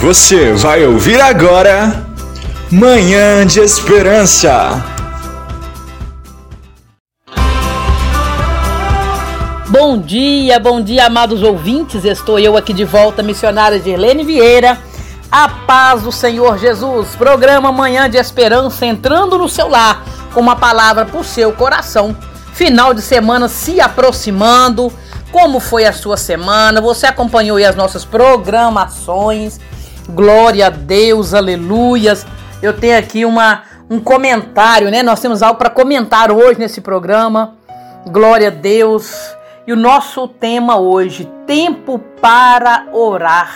Você vai ouvir agora Manhã de Esperança. Bom dia, bom dia, amados ouvintes. Estou eu aqui de volta, missionária Girlene Vieira. A paz do Senhor Jesus. Programa Manhã de Esperança entrando no seu lar com uma palavra para o seu coração. Final de semana se aproximando. Como foi a sua semana? Você acompanhou as nossas programações? Glória a Deus, aleluias. Eu tenho aqui uma, um comentário, né? Nós temos algo para comentar hoje nesse programa. Glória a Deus. E o nosso tema hoje, tempo para orar.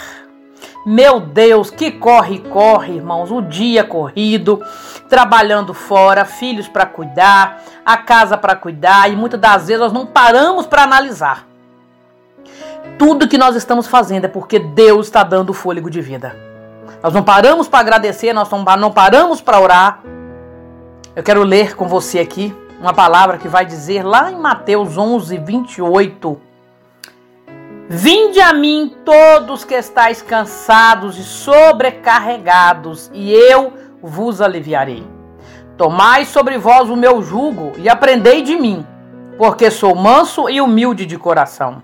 Meu Deus, que corre, corre, irmãos. O dia corrido, trabalhando fora, filhos para cuidar, a casa para cuidar, e muitas das vezes nós não paramos para analisar. Tudo que nós estamos fazendo é porque Deus está dando fôlego de vida. Nós não paramos para agradecer, nós não paramos para orar. Eu quero ler com você aqui uma palavra que vai dizer lá em Mateus 11, 28. Vinde a mim todos que estáis cansados e sobrecarregados, e eu vos aliviarei. Tomai sobre vós o meu jugo e aprendei de mim, porque sou manso e humilde de coração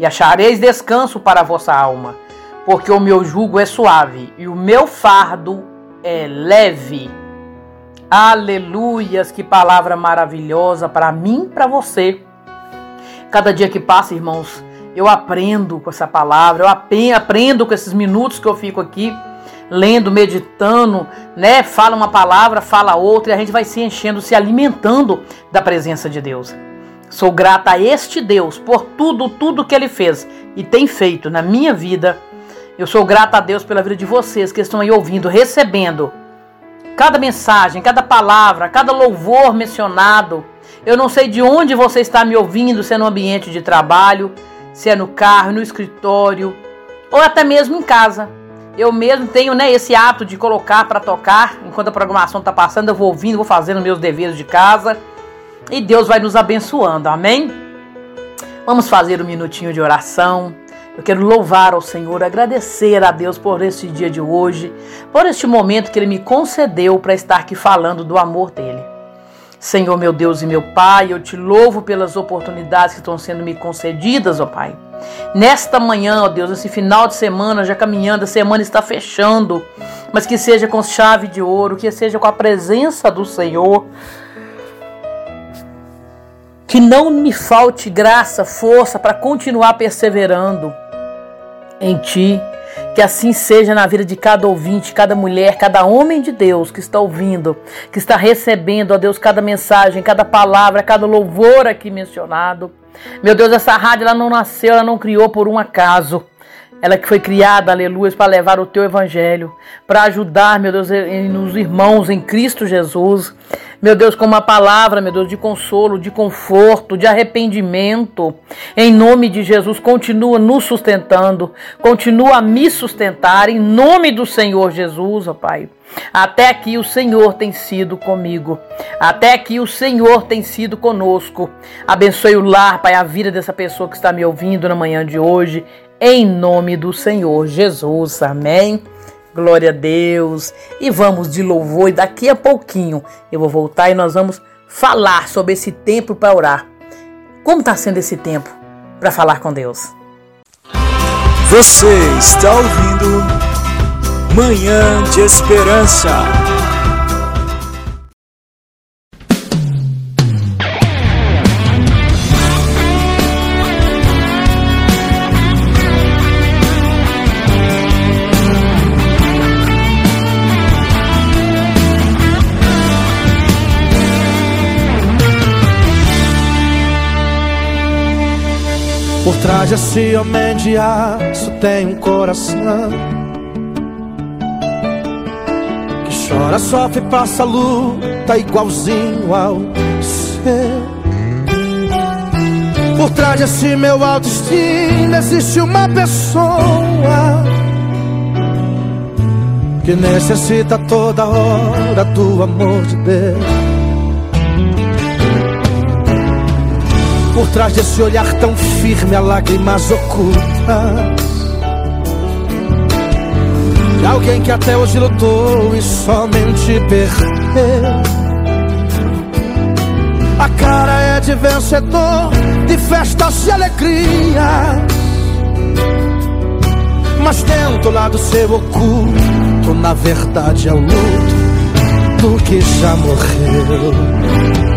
e achareis descanso para a vossa alma, porque o meu jugo é suave e o meu fardo é leve. Aleluias, que palavra maravilhosa para mim, para você. Cada dia que passa, irmãos, eu aprendo com essa palavra, eu aprendo com esses minutos que eu fico aqui lendo, meditando, né? Fala uma palavra, fala outra e a gente vai se enchendo, se alimentando da presença de Deus. Sou grata a este Deus por tudo, tudo que Ele fez e tem feito na minha vida. Eu sou grata a Deus pela vida de vocês que estão aí ouvindo, recebendo cada mensagem, cada palavra, cada louvor mencionado. Eu não sei de onde você está me ouvindo, se é no ambiente de trabalho, se é no carro, no escritório ou até mesmo em casa. Eu mesmo tenho né, esse hábito de colocar para tocar enquanto a programação está passando, eu vou ouvindo, vou fazendo meus deveres de casa e Deus vai nos abençoando, amém? Vamos fazer um minutinho de oração. Eu quero louvar ao Senhor, agradecer a Deus por este dia de hoje, por este momento que Ele me concedeu para estar aqui falando do amor dele. Senhor, meu Deus e meu Pai, eu te louvo pelas oportunidades que estão sendo me concedidas, ó Pai. Nesta manhã, ó Deus, nesse final de semana, já caminhando, a semana está fechando, mas que seja com chave de ouro, que seja com a presença do Senhor, que não me falte graça, força para continuar perseverando em Ti. Que assim seja na vida de cada ouvinte, cada mulher, cada homem de Deus que está ouvindo, que está recebendo, ó Deus, cada mensagem, cada palavra, cada louvor aqui mencionado. Meu Deus, essa rádio ela não nasceu, ela não criou por um acaso. Ela que foi criada, aleluia, para levar o teu evangelho, para ajudar, meu Deus, nos irmãos em Cristo Jesus meu Deus, com uma palavra, meu Deus, de consolo, de conforto, de arrependimento. Em nome de Jesus, continua nos sustentando, continua a me sustentar, em nome do Senhor Jesus, ó Pai. Até aqui o Senhor tem sido comigo. Até aqui o Senhor tem sido conosco. Abençoe o lar, Pai, a vida dessa pessoa que está me ouvindo na manhã de hoje. Em nome do Senhor Jesus. Amém. Glória a Deus. E vamos de louvor. E daqui a pouquinho eu vou voltar e nós vamos falar sobre esse tempo para orar. Como está sendo esse tempo para falar com Deus? Você está ouvindo Manhã de Esperança. Por trás desse homem de aço tem um coração Que chora, sofre, passa luta igualzinho ao seu. Por trás desse meu autoestima existe uma pessoa Que necessita toda hora do amor de Deus Por trás desse olhar tão firme há lágrimas ocultas Alguém que até hoje lutou e somente perdeu. A cara é de vencedor, de festas e alegria. Mas dentro lá do seu oculto, na verdade é o luto do que já morreu.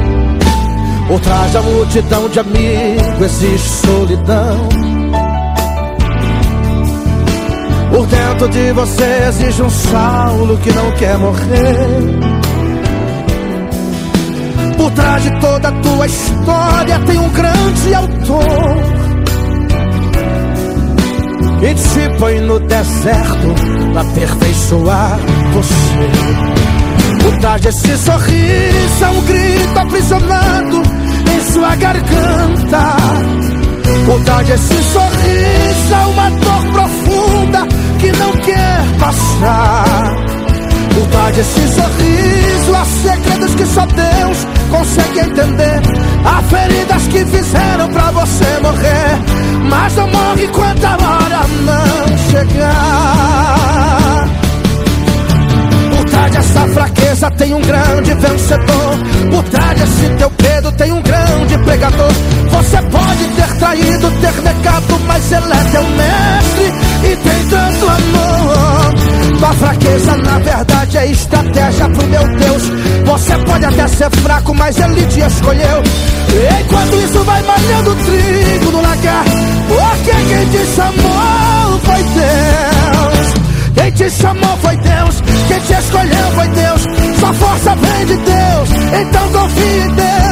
Por trás da multidão de amigos existe solidão. Por dentro de você existe um Saulo que não quer morrer. Por trás de toda a tua história tem um grande autor. E te põe no deserto pra aperfeiçoar você. Por trás desse sorriso é um grito aprisionado sua garganta. Por trás desse sorriso é uma dor profunda que não quer passar. Por trás desse sorriso há segredos que só Deus consegue entender. Há feridas que fizeram pra você morrer, mas não morre enquanto a hora não chegar. Dessa fraqueza tem um grande vencedor. Por trás desse teu medo tem um grande pregador. Você pode ter traído, ter negado, mas ele é teu mestre e tem tanto amor. Tua fraqueza, na verdade, é estratégia pro meu Deus. Você pode até ser fraco, mas ele te escolheu. Enquanto isso, vai malhando trigo no lagar. Porque quem te chamou. Quem te chamou foi Deus. Quem te escolheu foi Deus. Sua força vem de Deus. Então confie em Deus.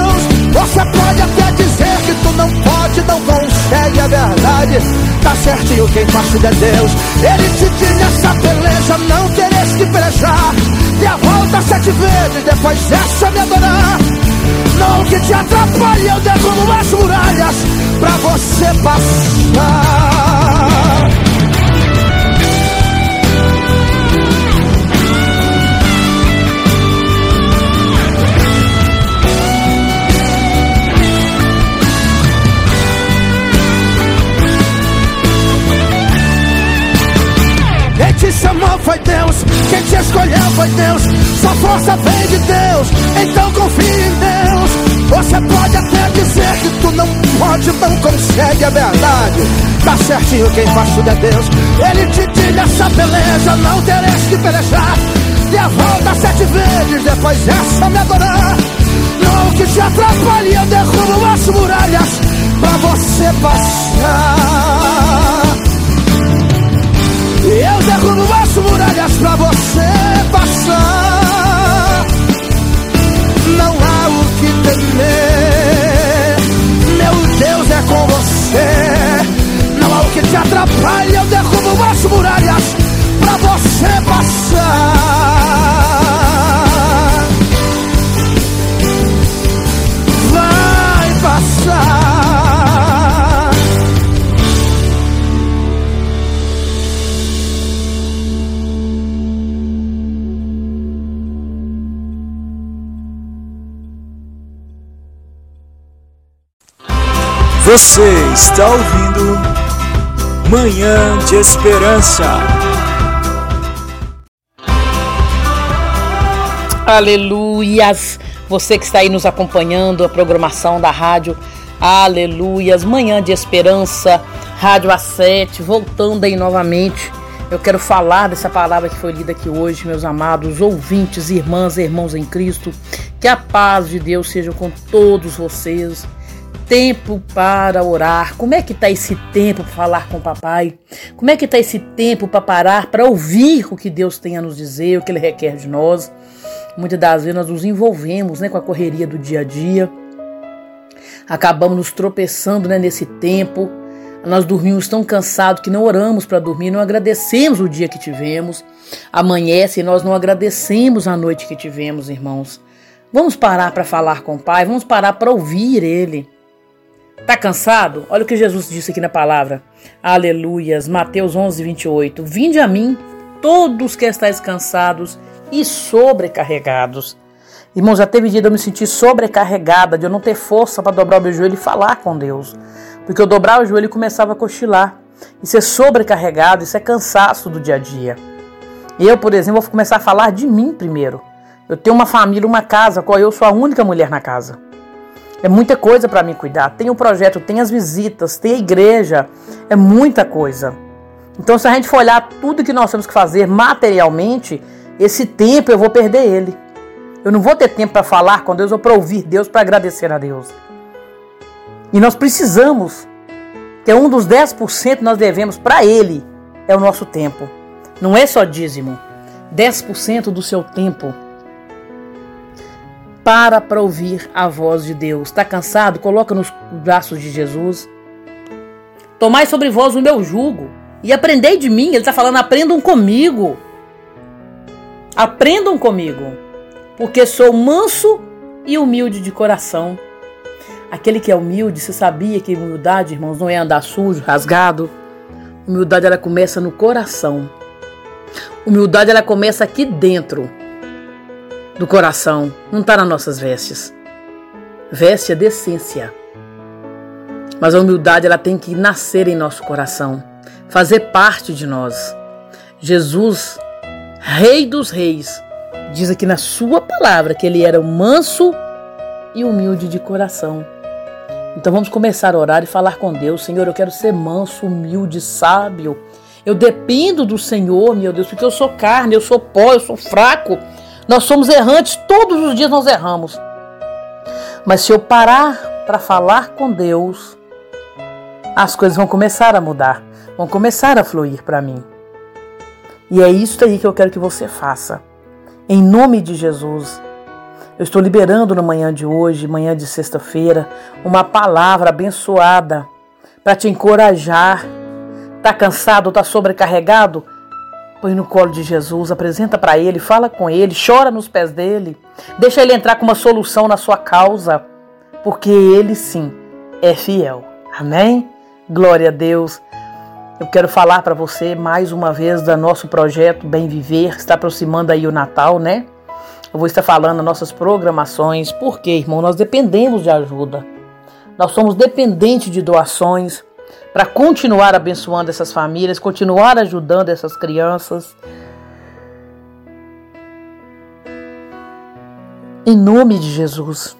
Você pode até dizer que tu não pode, não consegue a verdade. Tá certinho quem faz é Deus. Ele te diz essa beleza, não teres que pelejar. Dê a volta sete vezes, depois essa me adorar. Não que te atrapalhe, eu derrubo as muralhas pra você passar. Foi Deus. Sua força vem de Deus, então confie em Deus. Você pode até dizer que tu não pode, não consegue a verdade. Tá certinho, quem faz tudo é Deus. Ele te diz essa beleza, não teres que pelejar. Dê a volta sete vezes, depois essa me adorar. Não que te atrapalhe, eu derrubo as muralhas pra você passar. Eu derrubo as muralhas pra você Você está ouvindo Manhã de Esperança. Aleluias! Você que está aí nos acompanhando, a programação da rádio Aleluias, Manhã de Esperança, Rádio A7, voltando aí novamente. Eu quero falar dessa palavra que foi lida aqui hoje, meus amados ouvintes, irmãs irmãos em Cristo. Que a paz de Deus seja com todos vocês. Tempo para orar. Como é que tá esse tempo para falar com o papai? Como é que tá esse tempo para parar, para ouvir o que Deus tem a nos dizer, o que ele requer de nós? Muitas das vezes nós nos envolvemos né, com a correria do dia a dia, acabamos nos tropeçando né, nesse tempo. Nós dormimos tão cansados que não oramos para dormir, não agradecemos o dia que tivemos. Amanhece e nós não agradecemos a noite que tivemos, irmãos. Vamos parar para falar com o Pai, vamos parar para ouvir Ele. Tá cansado? Olha o que Jesus disse aqui na palavra. Aleluias. Mateus 11, 28. Vinde a mim, todos que estáis cansados e sobrecarregados. Irmão, já teve dia de eu me sentir sobrecarregada, de eu não ter força para dobrar o meu joelho e falar com Deus. Porque eu dobrar o joelho e começava a cochilar. Isso é sobrecarregado, isso é cansaço do dia a dia. Eu, por exemplo, vou começar a falar de mim primeiro. Eu tenho uma família, uma casa, qual eu sou a única mulher na casa. É muita coisa para mim cuidar. Tem o projeto, tem as visitas, tem a igreja, é muita coisa. Então, se a gente for olhar tudo que nós temos que fazer materialmente, esse tempo eu vou perder ele. Eu não vou ter tempo para falar com Deus ou para ouvir Deus, para agradecer a Deus. E nós precisamos, que é um dos 10% que nós devemos para Ele, é o nosso tempo. Não é só dízimo. 10% do seu tempo para para ouvir a voz de Deus. Está cansado? Coloca nos braços de Jesus. Tomai sobre vós o meu jugo e aprendei de mim. Ele está falando: aprendam comigo. Aprendam comigo, porque sou manso e humilde de coração. Aquele que é humilde, você sabia que humildade, irmãos, não é andar sujo, rasgado. Humildade ela começa no coração. Humildade ela começa aqui dentro do coração, não está nas nossas vestes. Veste é decência. Mas a humildade ela tem que nascer em nosso coração, fazer parte de nós. Jesus, Rei dos Reis, diz aqui na sua palavra que ele era manso e humilde de coração. Então vamos começar a orar e falar com Deus. Senhor, eu quero ser manso, humilde, sábio. Eu dependo do Senhor, meu Deus, porque eu sou carne, eu sou pó, eu sou fraco. Nós somos errantes, todos os dias nós erramos. Mas se eu parar para falar com Deus, as coisas vão começar a mudar, vão começar a fluir para mim. E é isso aí que eu quero que você faça. Em nome de Jesus. Eu estou liberando na manhã de hoje, manhã de sexta-feira, uma palavra abençoada para te encorajar. Tá cansado, tá sobrecarregado? Põe no colo de Jesus, apresenta para ele, fala com ele, chora nos pés dele. Deixa ele entrar com uma solução na sua causa, porque ele sim é fiel. Amém? Glória a Deus. Eu quero falar para você mais uma vez do nosso projeto Bem Viver, está aproximando aí o Natal, né? Eu vou estar falando nossas programações, porque, irmão, nós dependemos de ajuda. Nós somos dependentes de doações para continuar abençoando essas famílias, continuar ajudando essas crianças. Em nome de Jesus.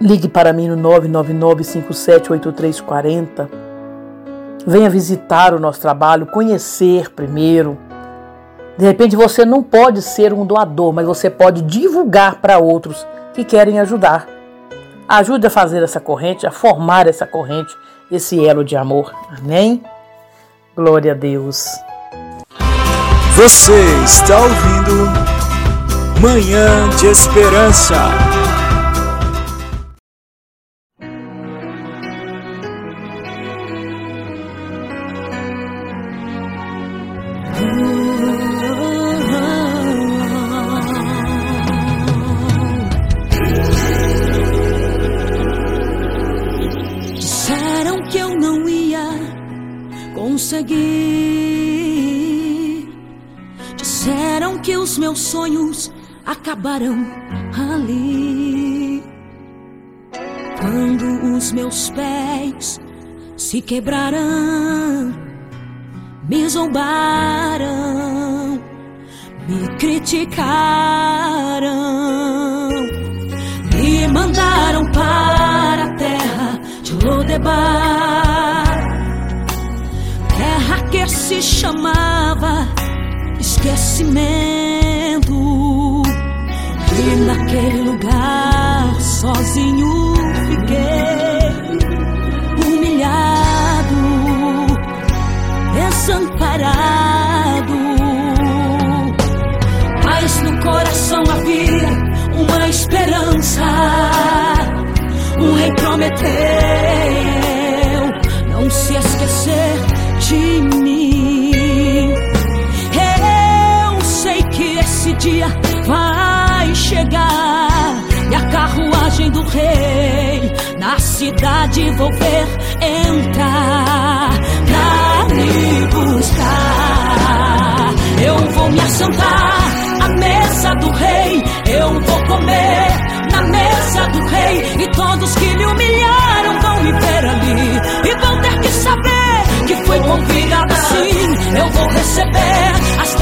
Ligue para mim no 999-578340. Venha visitar o nosso trabalho, conhecer primeiro. De repente você não pode ser um doador, mas você pode divulgar para outros que querem ajudar. Ajude a fazer essa corrente, a formar essa corrente esse elo de amor. Amém? Glória a Deus. Você está ouvindo Manhã de Esperança. Acabarão ali. Quando os meus pés se quebrarão, me zombaram, me criticaram, me mandaram para a terra de Lodebar, terra que se chamava esquecimento. E naquele lugar sozinho fiquei, humilhado, desamparado. Mas no coração havia uma esperança. O rei prometeu dia vai chegar. E a carruagem do rei na cidade vou ver entrar. Pra me buscar. Eu vou me assentar à mesa do rei, eu vou comer na mesa do rei. E todos que me humilharam vão me ver ali. E vão ter que saber foi convidado assim. Eu vou receber as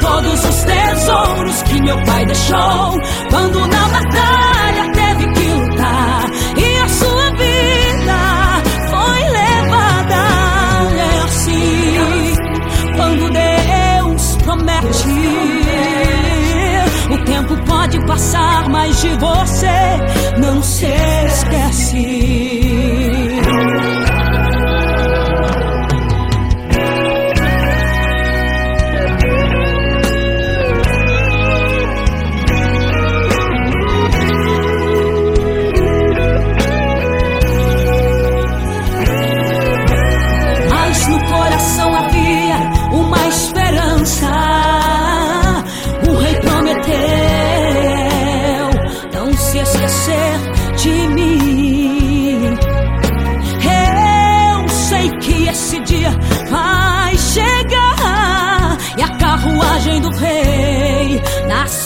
todos os tesouros que meu pai deixou. Quando na batalha teve que lutar e a sua vida foi levada. É assim, quando Deus promete. O tempo pode passar, mas de você não se esquece.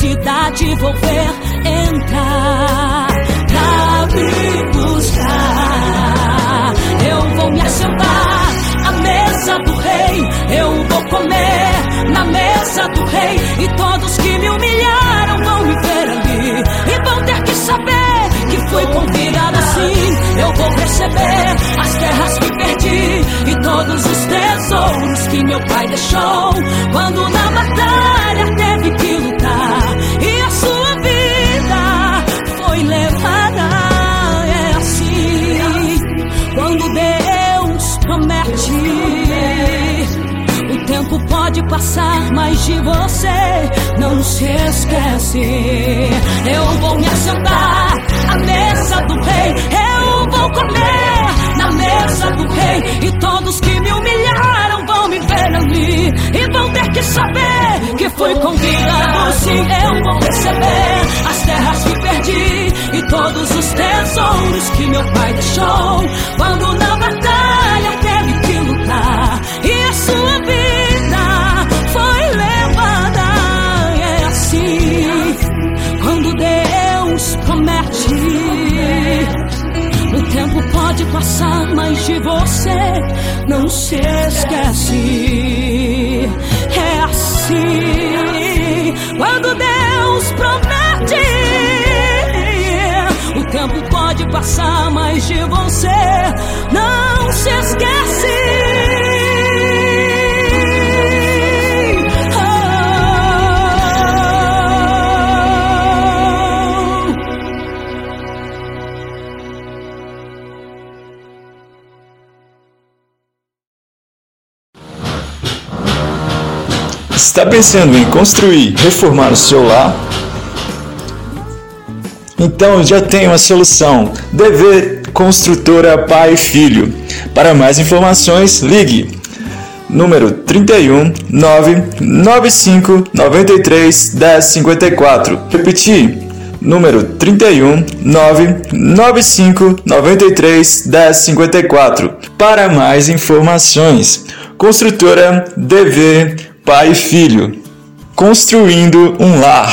Cidade vou ver entrar pra me buscar. Eu vou me assentar à mesa do rei, eu vou comer na mesa do rei. E todos que me humilharam vão me ver ali e vão ter que saber que fui convidado assim. Eu vou receber as terras que perdi e todos os tesouros que meu pai deixou quando na batalha passar, mas de você não se esquece. Eu vou me assentar à mesa do rei. Eu vou comer na mesa do rei. E todos que me humilharam vão me ver ali. E vão ter que saber que fui convidado. Sim, eu vou receber as terras que perdi. E todos os tesouros que Está pensando em construir, reformar o seu lar? Então já tem uma solução. DV Construtora Pai e Filho. Para mais informações, ligue número 31 995 93 1054. Repetir. Número 31 995 93 1054. Para mais informações, Construtora DV Pai e Filho. Construindo um lar.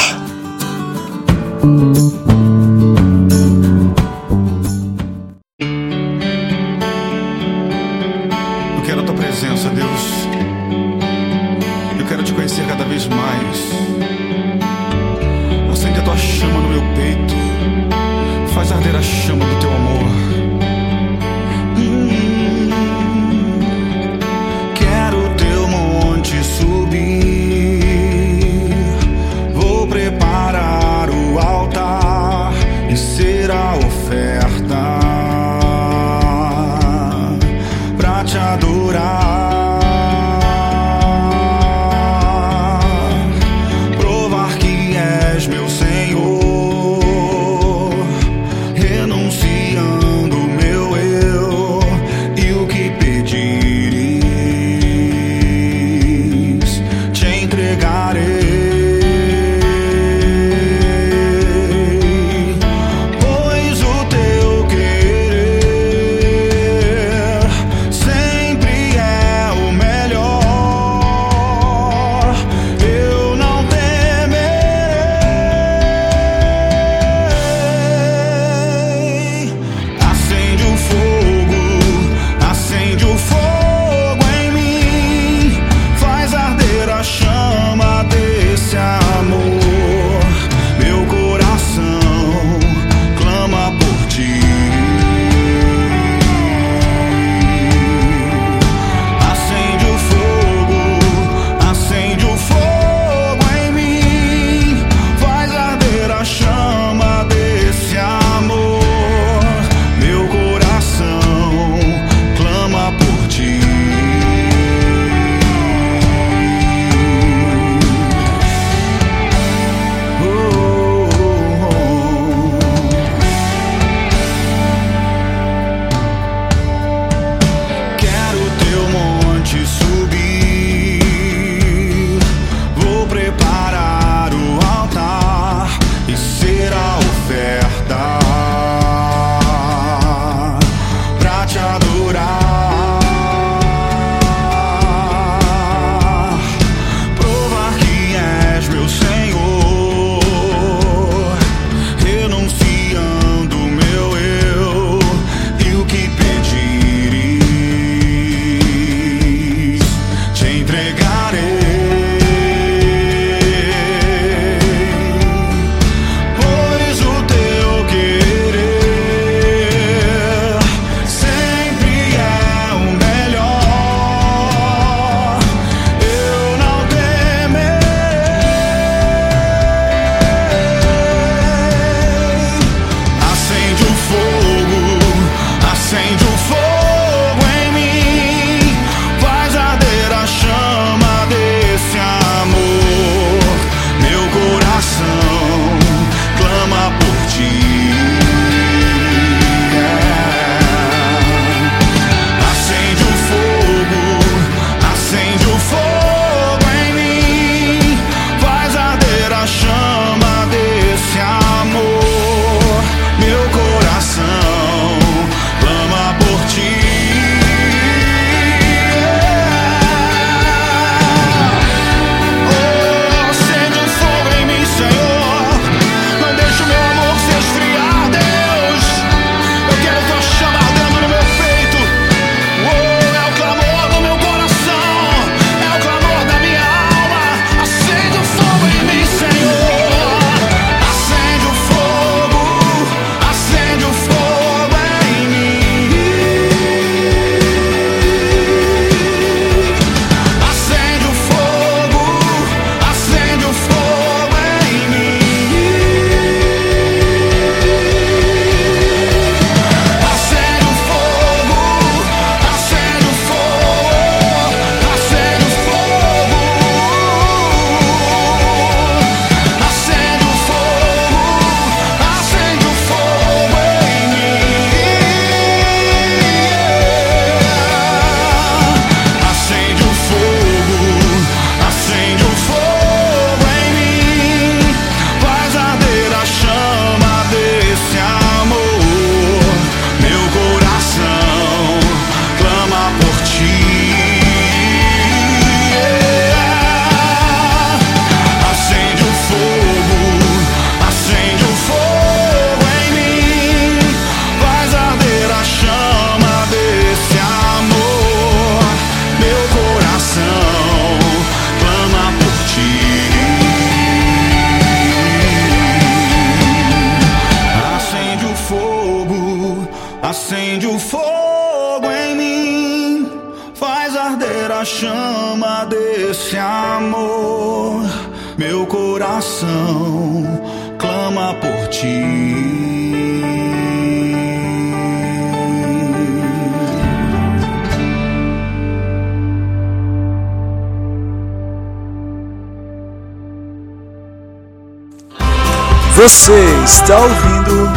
Você está ouvindo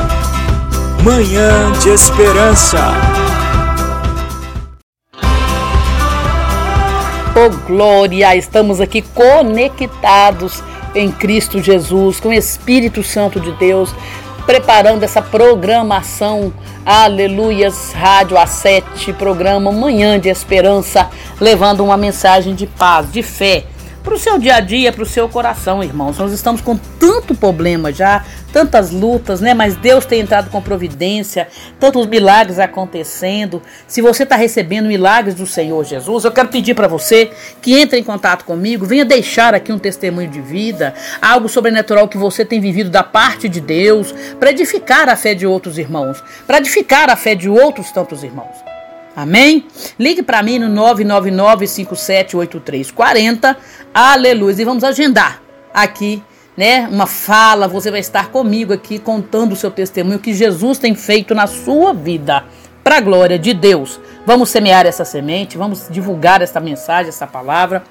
Manhã de Esperança. Oh glória, estamos aqui conectados em Cristo Jesus, com o Espírito Santo de Deus, preparando essa programação, Aleluias, Rádio A7, programa Manhã de Esperança, levando uma mensagem de paz, de fé para o seu dia a dia, para o seu coração, irmãos. Nós estamos com tanto problema já, tantas lutas, né? Mas Deus tem entrado com providência, tantos milagres acontecendo. Se você está recebendo milagres do Senhor Jesus, eu quero pedir para você que entre em contato comigo, venha deixar aqui um testemunho de vida, algo sobrenatural que você tem vivido da parte de Deus, para edificar a fé de outros irmãos, para edificar a fé de outros tantos irmãos. Amém? Ligue para mim no 999-578340. Aleluia. E vamos agendar aqui, né? Uma fala. Você vai estar comigo aqui contando o seu testemunho que Jesus tem feito na sua vida. Para a glória de Deus. Vamos semear essa semente, vamos divulgar essa mensagem, essa palavra.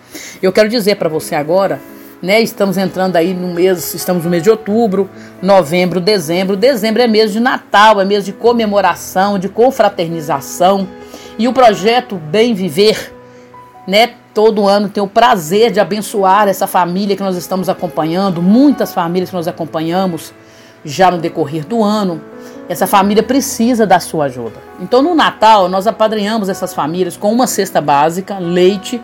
Eu quero dizer para você agora né? Estamos entrando aí no mês, estamos no mês de outubro, novembro, dezembro. Dezembro é mês de Natal, é mês de comemoração, de confraternização. E o projeto Bem Viver, né? Todo ano tem o prazer de abençoar essa família que nós estamos acompanhando, muitas famílias que nós acompanhamos já no decorrer do ano. Essa família precisa da sua ajuda. Então, no Natal, nós apadrinhamos essas famílias com uma cesta básica, leite,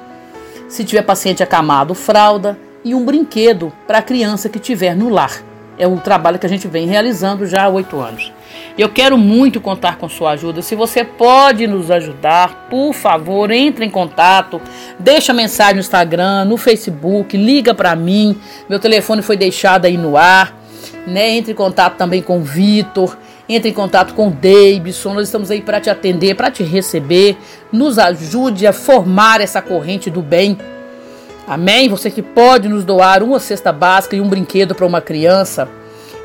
se tiver paciente acamado, fralda e um brinquedo para a criança que tiver no lar. É o trabalho que a gente vem realizando já há oito anos. Eu quero muito contar com sua ajuda. Se você pode nos ajudar, por favor, entre em contato, deixa mensagem no Instagram, no Facebook, liga para mim. Meu telefone foi deixado aí no ar. Né? Entre em contato também com o Vitor, entre em contato com o Davidson. Nós estamos aí para te atender, para te receber. Nos ajude a formar essa corrente do bem. Amém? Você que pode nos doar uma cesta básica e um brinquedo para uma criança,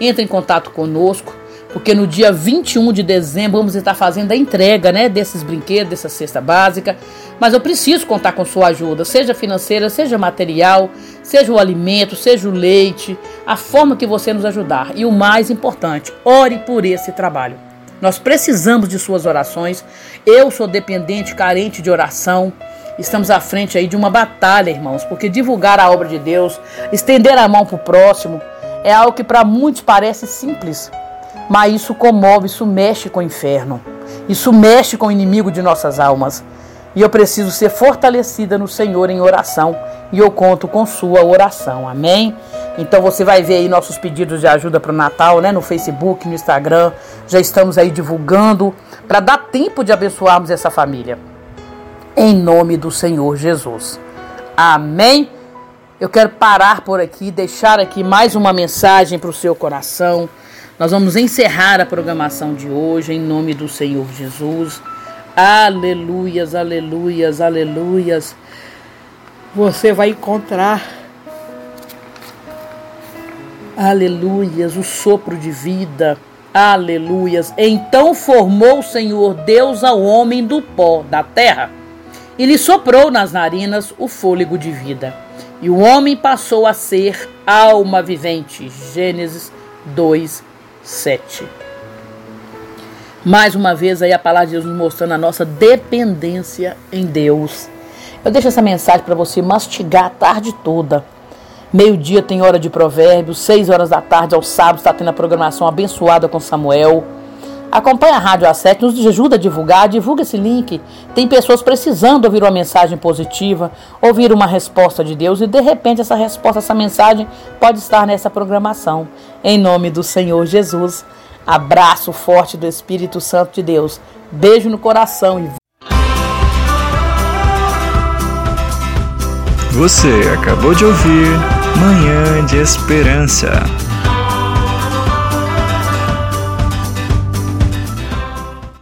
entre em contato conosco porque no dia 21 de dezembro vamos estar fazendo a entrega, né, desses brinquedos, dessa cesta básica. Mas eu preciso contar com sua ajuda, seja financeira, seja material, seja o alimento, seja o leite, a forma que você nos ajudar. E o mais importante, ore por esse trabalho. Nós precisamos de suas orações. Eu sou dependente, carente de oração. Estamos à frente aí de uma batalha, irmãos, porque divulgar a obra de Deus, estender a mão para o próximo, é algo que para muitos parece simples, mas isso comove, isso mexe com o inferno. Isso mexe com o inimigo de nossas almas. E eu preciso ser fortalecida no Senhor em oração. E eu conto com sua oração. Amém? Então você vai ver aí nossos pedidos de ajuda para o Natal, né? No Facebook, no Instagram. Já estamos aí divulgando para dar tempo de abençoarmos essa família. Em nome do Senhor Jesus. Amém? Eu quero parar por aqui, deixar aqui mais uma mensagem para o seu coração nós vamos encerrar a programação de hoje em nome do Senhor Jesus. Aleluias, aleluias, aleluias. Você vai encontrar, aleluias, o sopro de vida. Aleluias. Então formou o Senhor Deus ao homem do pó da terra e lhe soprou nas narinas o fôlego de vida. E o homem passou a ser alma vivente. Gênesis 2, 7. Mais uma vez aí a palavra de Deus nos mostrando a nossa dependência em Deus. Eu deixo essa mensagem para você mastigar a tarde toda. Meio-dia tem hora de provérbios, seis horas da tarde ao sábado está tendo a programação abençoada com Samuel. Acompanhe a Rádio A7, nos ajuda a divulgar, divulga esse link. Tem pessoas precisando ouvir uma mensagem positiva, ouvir uma resposta de Deus e de repente essa resposta, essa mensagem pode estar nessa programação. Em nome do Senhor Jesus. Abraço forte do Espírito Santo de Deus. Beijo no coração e Você acabou de ouvir Manhã de Esperança.